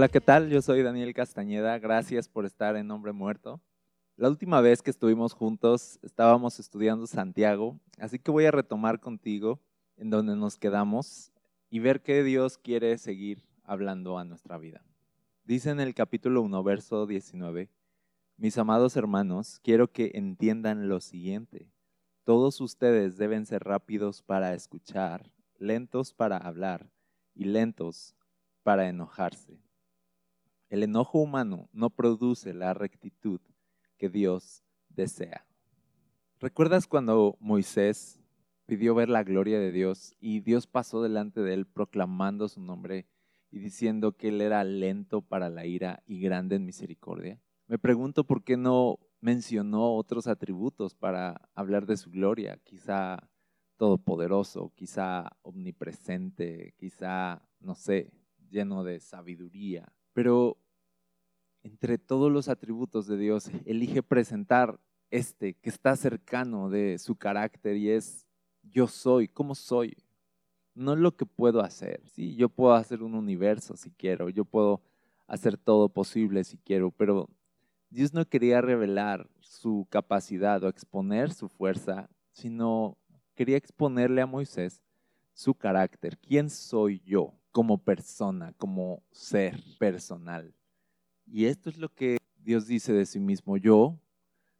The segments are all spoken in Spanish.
Hola, ¿qué tal? Yo soy Daniel Castañeda. Gracias por estar en Hombre Muerto. La última vez que estuvimos juntos estábamos estudiando Santiago, así que voy a retomar contigo en donde nos quedamos y ver qué Dios quiere seguir hablando a nuestra vida. Dice en el capítulo 1, verso 19, mis amados hermanos, quiero que entiendan lo siguiente. Todos ustedes deben ser rápidos para escuchar, lentos para hablar y lentos para enojarse. El enojo humano no produce la rectitud que Dios desea. ¿Recuerdas cuando Moisés pidió ver la gloria de Dios y Dios pasó delante de él proclamando su nombre y diciendo que él era lento para la ira y grande en misericordia? Me pregunto por qué no mencionó otros atributos para hablar de su gloria, quizá todopoderoso, quizá omnipresente, quizá, no sé, lleno de sabiduría. Pero entre todos los atributos de Dios, elige presentar este que está cercano de su carácter y es yo soy, ¿cómo soy? No lo que puedo hacer. Sí, yo puedo hacer un universo si quiero, yo puedo hacer todo posible si quiero, pero Dios no quería revelar su capacidad o exponer su fuerza, sino quería exponerle a Moisés su carácter. ¿Quién soy yo como persona, como ser personal? Y esto es lo que Dios dice de sí mismo. Yo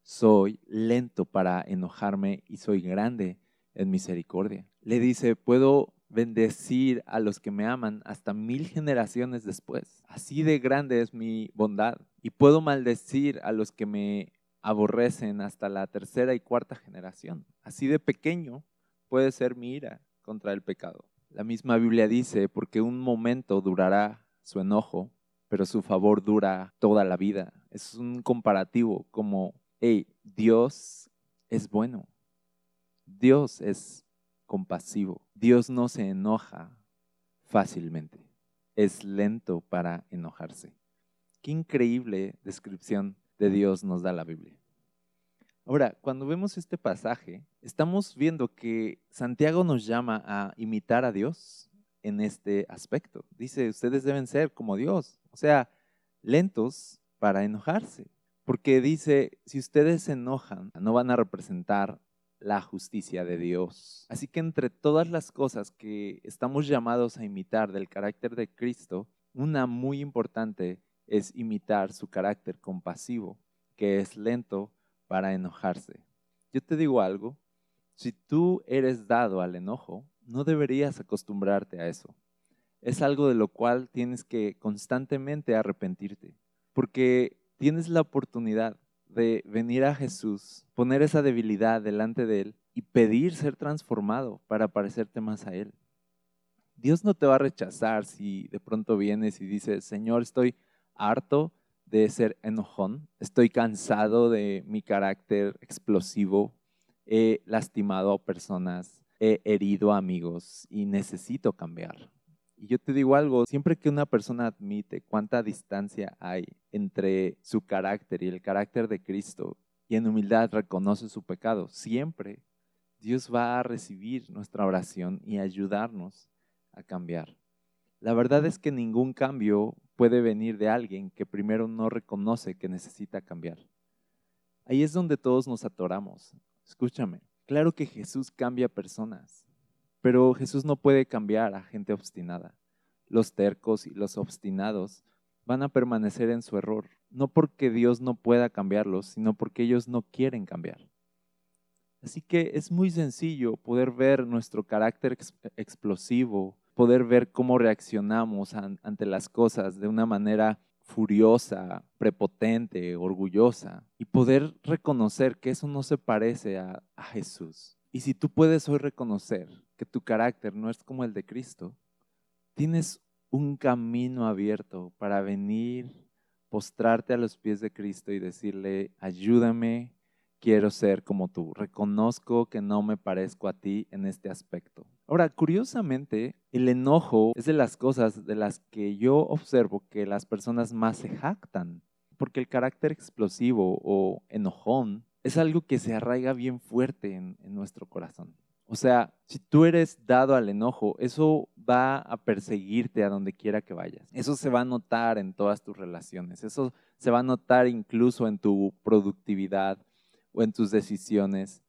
soy lento para enojarme y soy grande en misericordia. Le dice, puedo bendecir a los que me aman hasta mil generaciones después. Así de grande es mi bondad. Y puedo maldecir a los que me aborrecen hasta la tercera y cuarta generación. Así de pequeño puede ser mi ira contra el pecado. La misma Biblia dice, porque un momento durará su enojo, pero su favor dura toda la vida. Es un comparativo como, hey, Dios es bueno. Dios es compasivo. Dios no se enoja fácilmente. Es lento para enojarse. Qué increíble descripción de Dios nos da la Biblia. Ahora, cuando vemos este pasaje, estamos viendo que Santiago nos llama a imitar a Dios en este aspecto. Dice, ustedes deben ser como Dios, o sea, lentos para enojarse. Porque dice, si ustedes se enojan, no van a representar la justicia de Dios. Así que entre todas las cosas que estamos llamados a imitar del carácter de Cristo, una muy importante es imitar su carácter compasivo, que es lento para enojarse. Yo te digo algo, si tú eres dado al enojo, no deberías acostumbrarte a eso. Es algo de lo cual tienes que constantemente arrepentirte, porque tienes la oportunidad de venir a Jesús, poner esa debilidad delante de Él y pedir ser transformado para parecerte más a Él. Dios no te va a rechazar si de pronto vienes y dices, Señor, estoy harto de ser enojón, estoy cansado de mi carácter explosivo, he lastimado a personas, he herido amigos y necesito cambiar. Y yo te digo algo, siempre que una persona admite cuánta distancia hay entre su carácter y el carácter de Cristo y en humildad reconoce su pecado, siempre Dios va a recibir nuestra oración y ayudarnos a cambiar. La verdad es que ningún cambio puede venir de alguien que primero no reconoce que necesita cambiar. Ahí es donde todos nos atoramos. Escúchame, claro que Jesús cambia personas, pero Jesús no puede cambiar a gente obstinada. Los tercos y los obstinados van a permanecer en su error, no porque Dios no pueda cambiarlos, sino porque ellos no quieren cambiar. Así que es muy sencillo poder ver nuestro carácter ex explosivo, poder ver cómo reaccionamos an ante las cosas de una manera furiosa, prepotente, orgullosa, y poder reconocer que eso no se parece a, Jesús. Y si tú puedes hoy reconocer que tu carácter no es como el de Cristo, tienes un camino abierto para venir, postrarte a los pies de Cristo y decirle, ayúdame, quiero ser como tú. Reconozco que no me parezco a ti en este aspecto. Ahora, curiosamente, el enojo es de las cosas de las que yo observo que las personas más se jactan, porque el carácter explosivo o enojón es algo que se arraiga bien fuerte en, nuestro corazón. O sea, si tú eres dado al enojo, eso va a perseguirte a donde quiera que vayas. Eso se va a notar en todas tus relaciones. Eso se va a notar incluso en tu productividad o en tus decisiones,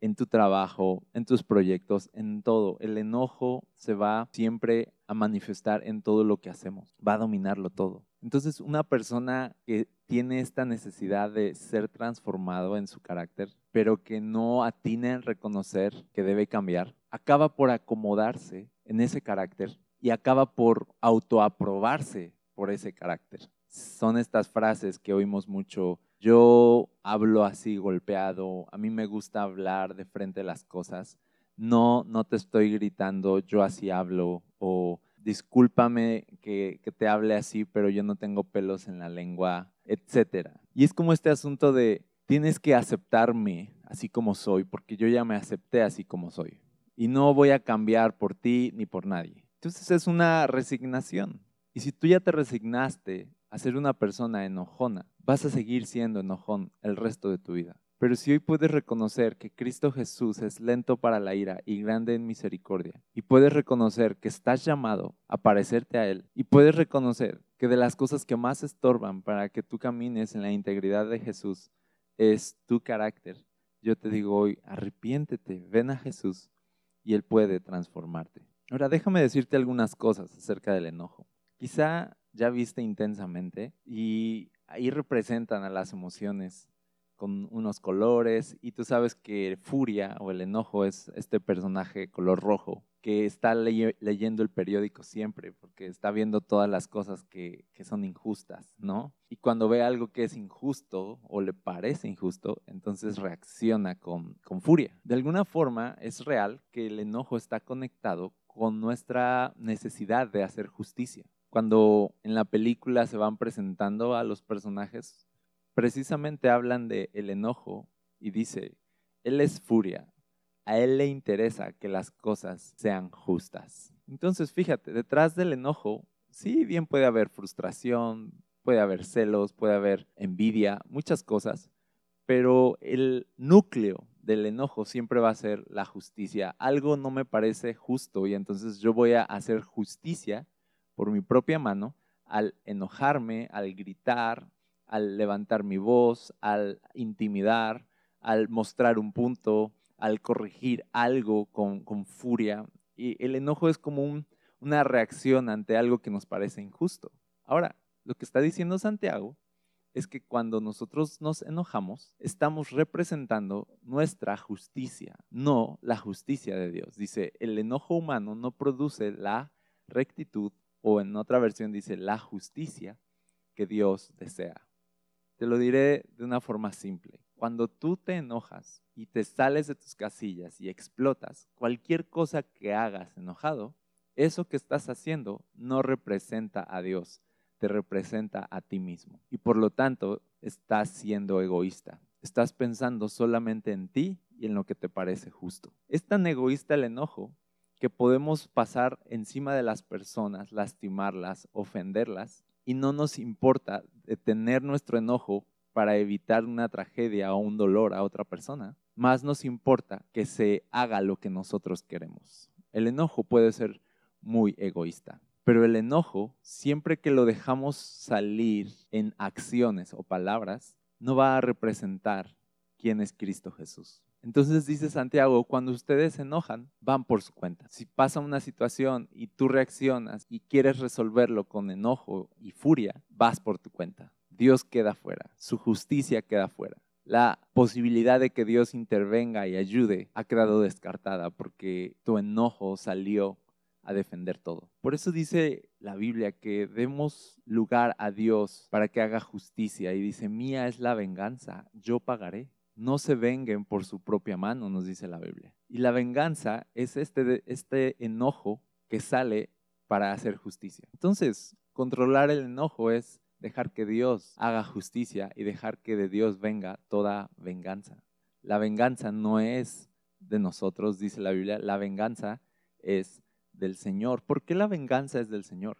en tu trabajo, en tus proyectos, en todo. El enojo se va siempre a manifestar en todo lo que hacemos. Va a dominarlo todo. Entonces, una persona que tiene esta necesidad de ser transformado en su carácter, pero que no atina en reconocer que debe cambiar, acaba por acomodarse en ese carácter y acaba por autoaprobarse por ese carácter. Son estas frases que oímos mucho. Yo hablo así golpeado, a mí me gusta hablar de frente a las cosas. No, no te estoy gritando, yo así hablo o discúlpame que, que, te hable así, pero yo no tengo pelos en la lengua, etc. Y es como este asunto de tienes que aceptarme así como soy, porque yo ya me acepté así como soy. Y no voy a cambiar por ti ni por nadie. Entonces es una resignación. Y si tú ya te resignaste a ser una persona enojona, vas a seguir siendo enojón el resto de tu vida. Pero si hoy puedes reconocer que Cristo Jesús es lento para la ira y grande en misericordia, y puedes reconocer que estás llamado a parecerte a Él, y puedes reconocer que de las cosas que más estorban para que tú camines en la integridad de Jesús es tu carácter, yo te digo hoy, arrepiéntete, ven a Jesús y Él puede transformarte. Ahora déjame decirte algunas cosas acerca del enojo. Quizá ya viste intensamente y ahí representan a las emociones con unos colores y tú sabes que furia o el enojo es este personaje color rojo que está ley leyendo el periódico siempre porque está viendo todas las cosas que, son injustas, ¿no? Y cuando ve algo que es injusto o le parece injusto, entonces reacciona con furia. De alguna forma es real que el enojo está conectado con nuestra necesidad de hacer justicia. Cuando en la película se van presentando a los personajes, precisamente hablan de el enojo y dice, él es furia, a él le interesa que las cosas sean justas. Entonces, fíjate, detrás del enojo, sí, bien puede haber frustración, puede haber celos, puede haber envidia, muchas cosas, pero el núcleo del enojo siempre va a ser la justicia. Algo no me parece justo y entonces yo voy a hacer justicia por mi propia mano al enojarme, al gritar, al levantar mi voz, al intimidar, al mostrar un punto, al corregir algo con, furia. Y el enojo es como un, una reacción ante algo que nos parece injusto. Ahora, lo que está diciendo Santiago es que cuando nosotros nos enojamos, estamos representando nuestra justicia, no la justicia de Dios. Dice, el enojo humano no produce la rectitud, o en otra versión dice, la justicia que Dios desea. Te lo diré de una forma simple. Cuando tú te enojas y te sales de tus casillas y explotas, cualquier cosa que hagas enojado, eso que estás haciendo no representa a Dios, te representa a ti mismo. Y por lo tanto, estás siendo egoísta. Estás pensando solamente en ti y en lo que te parece justo. Es tan egoísta el enojo que podemos pasar encima de las personas, lastimarlas, ofenderlas, y no nos importa detener nuestro enojo para evitar una tragedia o un dolor a otra persona, más nos importa que se haga lo que nosotros queremos. El enojo puede ser muy egoísta, pero el enojo, siempre que lo dejamos salir en acciones o palabras, no va a representar quién es Cristo Jesús. Entonces dice Santiago, cuando ustedes se enojan, van por su cuenta. Si pasa una situación y tú reaccionas y quieres resolverlo con enojo y furia, vas por tu cuenta. Dios queda fuera, su justicia queda fuera. La posibilidad de que Dios intervenga y ayude ha quedado descartada porque tu enojo salió a defender todo. Por eso dice la Biblia que demos lugar a Dios para que haga justicia y dice, mía es la venganza, yo pagaré no se venguen por su propia mano, nos dice la Biblia. Y la venganza es este, este enojo que sale para hacer justicia. Entonces, controlar el enojo es dejar que Dios haga justicia y dejar que de Dios venga toda venganza. La venganza no es de nosotros, dice la Biblia, la venganza es del Señor. ¿Por qué la venganza es del Señor?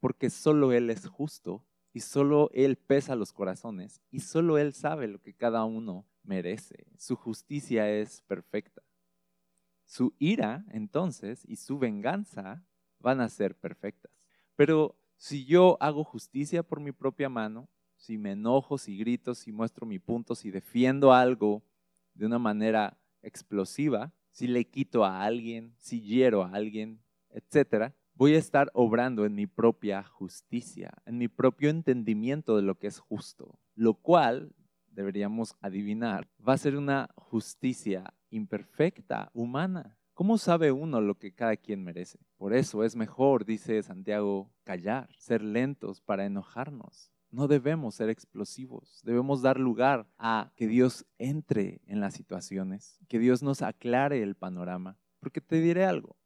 Porque solo Él es justo y solo Él pesa los corazones y solo Él sabe lo que cada uno merece. Su justicia es perfecta. Su ira, entonces, y su venganza van a ser perfectas. Pero si yo hago justicia por mi propia mano, si me enojo, si grito, si muestro mi punto, si defiendo algo de una manera explosiva, si le quito a alguien, si hiero a alguien, etcétera, voy a estar obrando en mi propia justicia, en mi propio entendimiento de lo que es justo, lo cual deberíamos adivinar, va a ser una justicia imperfecta, humana. ¿Cómo sabe uno lo que cada quien merece? Por eso es mejor, dice Santiago, callar, ser lentos para enojarnos. No debemos ser explosivos, debemos dar lugar a que Dios entre en las situaciones, que Dios nos aclare el panorama. Porque te diré algo,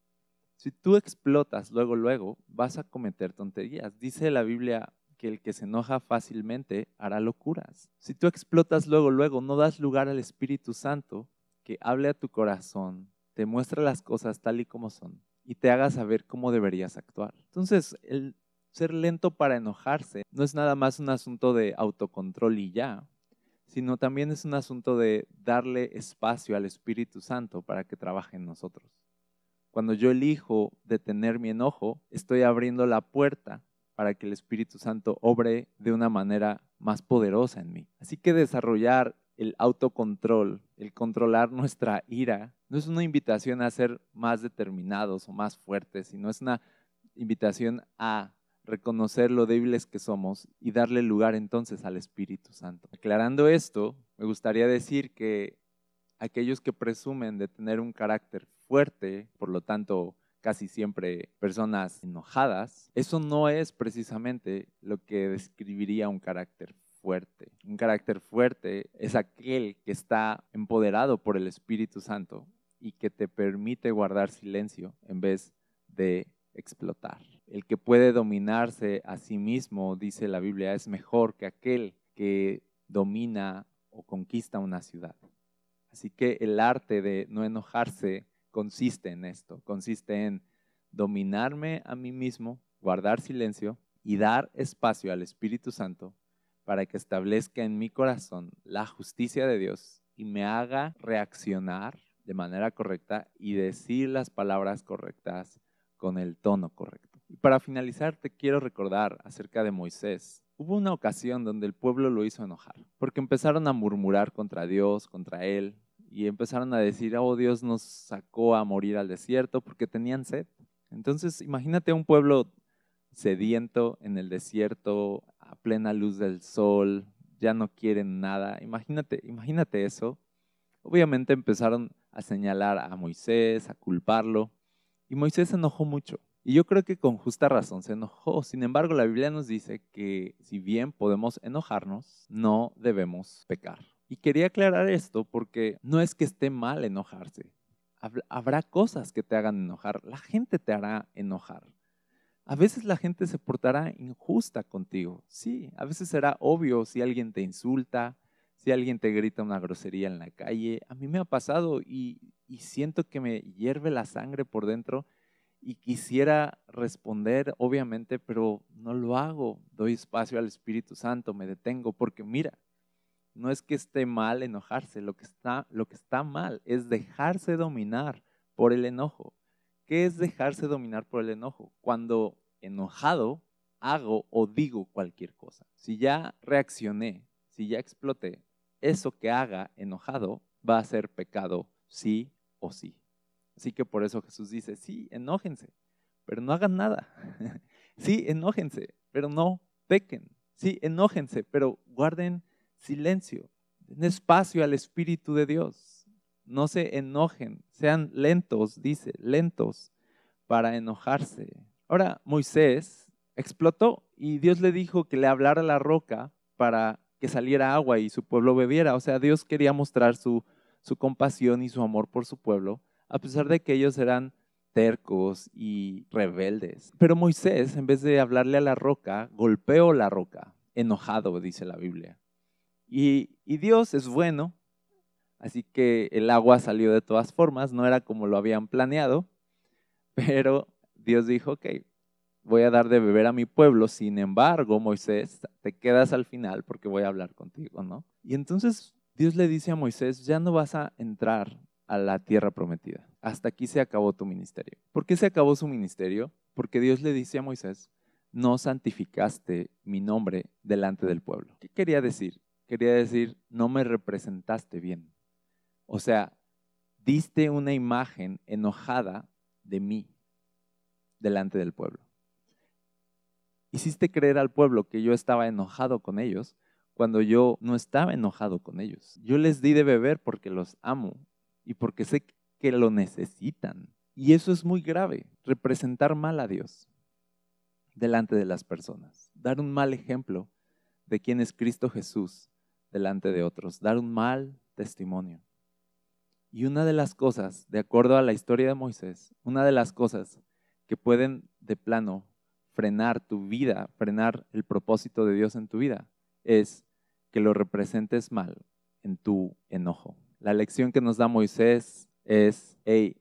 si tú explotas luego, luego, vas a cometer tonterías. Dice la Biblia que el que se enoja fácilmente hará locuras. Si tú explotas luego, luego, no das lugar al Espíritu Santo que hable a tu corazón, te muestre las cosas tal y como son y te haga saber cómo deberías actuar. Entonces, el ser lento para enojarse no es nada más un asunto de autocontrol y ya, sino también es un asunto de darle espacio al Espíritu Santo para que trabaje en nosotros. Cuando yo elijo detener mi enojo, estoy abriendo la puerta para que el Espíritu Santo obre de una manera más poderosa en mí. Así que desarrollar el autocontrol, el controlar nuestra ira, no es una invitación a ser más determinados o más fuertes, sino es una invitación a reconocer lo débiles que somos y darle lugar entonces al Espíritu Santo. Aclarando esto, me gustaría decir que aquellos que presumen de tener un carácter fuerte, por lo tanto casi siempre personas enojadas, eso no es precisamente lo que describiría un carácter fuerte. Un carácter fuerte es aquel que está empoderado por el Espíritu Santo y que te permite guardar silencio en vez de explotar. El que puede dominarse a sí mismo, dice la Biblia, es mejor que aquel que domina o conquista una ciudad. Así que el arte de no enojarse consiste en esto, consiste en dominarme a mí mismo, guardar silencio y dar espacio al Espíritu Santo para que establezca en mi corazón la justicia de Dios y me haga reaccionar de manera correcta y decir las palabras correctas con el tono correcto. Y para finalizar, te quiero recordar acerca de Moisés. Hubo una ocasión donde el pueblo lo hizo enojar, porque empezaron a murmurar contra Dios, contra él, y empezaron a decir, oh Dios nos sacó a morir al desierto porque tenían sed. Entonces, imagínate un pueblo sediento en el desierto, a plena luz del sol, ya no quieren nada. Imagínate, imagínate eso. Obviamente empezaron a señalar a Moisés, a culparlo, y Moisés se enojó mucho. Y yo creo que con justa razón se enojó. Sin embargo, la Biblia nos dice que si bien podemos enojarnos, no debemos pecar. Y quería aclarar esto porque no es que esté mal enojarse. Habrá cosas que te hagan enojar. La gente te hará enojar. A veces la gente se portará injusta contigo. Sí, a veces será obvio si alguien te insulta, si alguien te grita una grosería en la calle. A mí me ha pasado y, y siento que me hierve la sangre por dentro y quisiera responder, obviamente, pero no lo hago. Doy espacio al Espíritu Santo, me detengo, porque mira, no es que esté mal enojarse, lo que está, mal es dejarse dominar por el enojo. ¿Qué es dejarse dominar por el enojo? Cuando enojado hago o digo cualquier cosa. Si ya reaccioné, si ya exploté, eso que haga enojado va a ser pecado sí o sí. Así que por eso Jesús dice, sí, enójense, pero no hagan nada. sí, enójense, pero no pequen. Sí, enójense, pero guarden silencio. Den espacio al Espíritu de Dios. No se enojen, sean lentos, dice, lentos para enojarse. Ahora, Moisés explotó y Dios le dijo que le hablara la roca para que saliera agua y su pueblo bebiera. O sea, Dios quería mostrar su su compasión y su amor por su pueblo, a pesar de que ellos eran tercos y rebeldes. Pero Moisés, en vez de hablarle a la roca, golpeó la roca, enojado, dice la Biblia. Y, Dios es bueno, así que el agua salió de todas formas, no era como lo habían planeado, pero Dios dijo, ok, voy a dar de beber a mi pueblo, sin embargo, Moisés, te quedas al final porque voy a hablar contigo, ¿no? Y entonces Dios le dice a Moisés, ya no vas a entrar a la tierra prometida. Hasta aquí se acabó tu ministerio. ¿Por qué se acabó su ministerio? Porque Dios le dice a Moisés, no santificaste mi nombre delante del pueblo. ¿Qué quería decir? Quería decir, no me representaste bien. O sea, diste una imagen enojada de mí delante del pueblo. Hiciste creer al pueblo que yo estaba enojado con ellos cuando yo no estaba enojado con ellos. Yo les di de beber porque los amo y porque sé que lo necesitan. Y eso es muy grave, representar mal a Dios delante de las personas, dar un mal ejemplo de quién es Cristo Jesús delante de otros, dar un mal testimonio. Y una de las cosas, de acuerdo a la historia de Moisés, una de las cosas que pueden de plano frenar tu vida, frenar el propósito de Dios en tu vida, es que lo representes mal en tu enojo. La lección que nos da Moisés es, hey,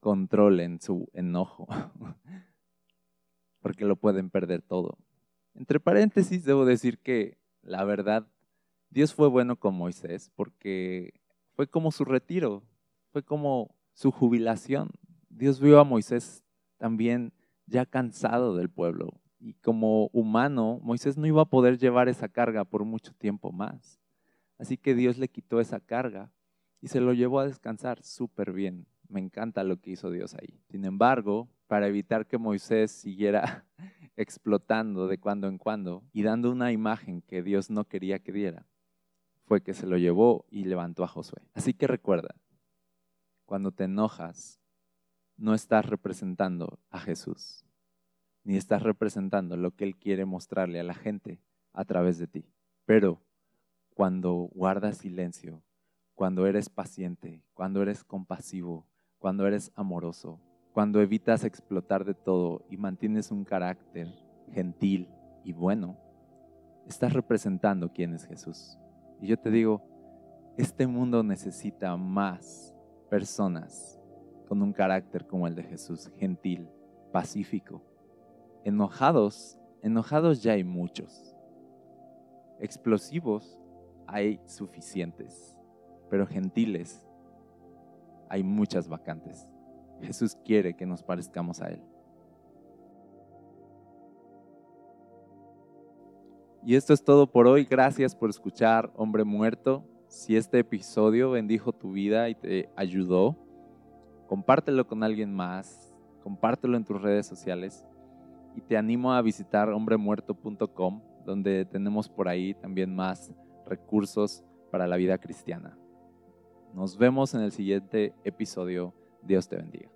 controlen su enojo, porque lo pueden perder todo. Entre paréntesis, debo decir que la verdad, Dios fue bueno con Moisés porque fue como su retiro, fue como su jubilación. Dios vio a Moisés también ya cansado del pueblo y como humano, Moisés no iba a poder llevar esa carga por mucho tiempo más. Así que Dios le quitó esa carga y se lo llevó a descansar súper bien. Me encanta lo que hizo Dios ahí. Sin embargo, para evitar que Moisés siguiera explotando de cuando en cuando y dando una imagen que Dios no quería que diera, fue que se lo llevó y levantó a Josué. Así que recuerda, cuando te enojas, no estás representando a Jesús, ni estás representando lo que Él quiere mostrarle a la gente a través de ti. Pero cuando guardas silencio, cuando eres paciente, cuando eres compasivo, cuando eres amoroso, cuando evitas explotar de todo y mantienes un carácter gentil y bueno, estás representando quién es Jesús. Y yo te digo, este mundo necesita más personas con un carácter como el de Jesús, gentil, pacífico. Enojados, enojados ya hay muchos. Explosivos hay suficientes, pero gentiles hay muchas vacantes. Jesús quiere que nos parezcamos a Él. Y esto es todo por hoy. Gracias por escuchar Hombre Muerto. Si este episodio bendijo tu vida y te ayudó, compártelo con alguien más, compártelo en tus redes sociales y te animo a visitar hombremuerto.com donde tenemos por ahí también más recursos para la vida cristiana. Nos vemos en el siguiente episodio. Dios te bendiga.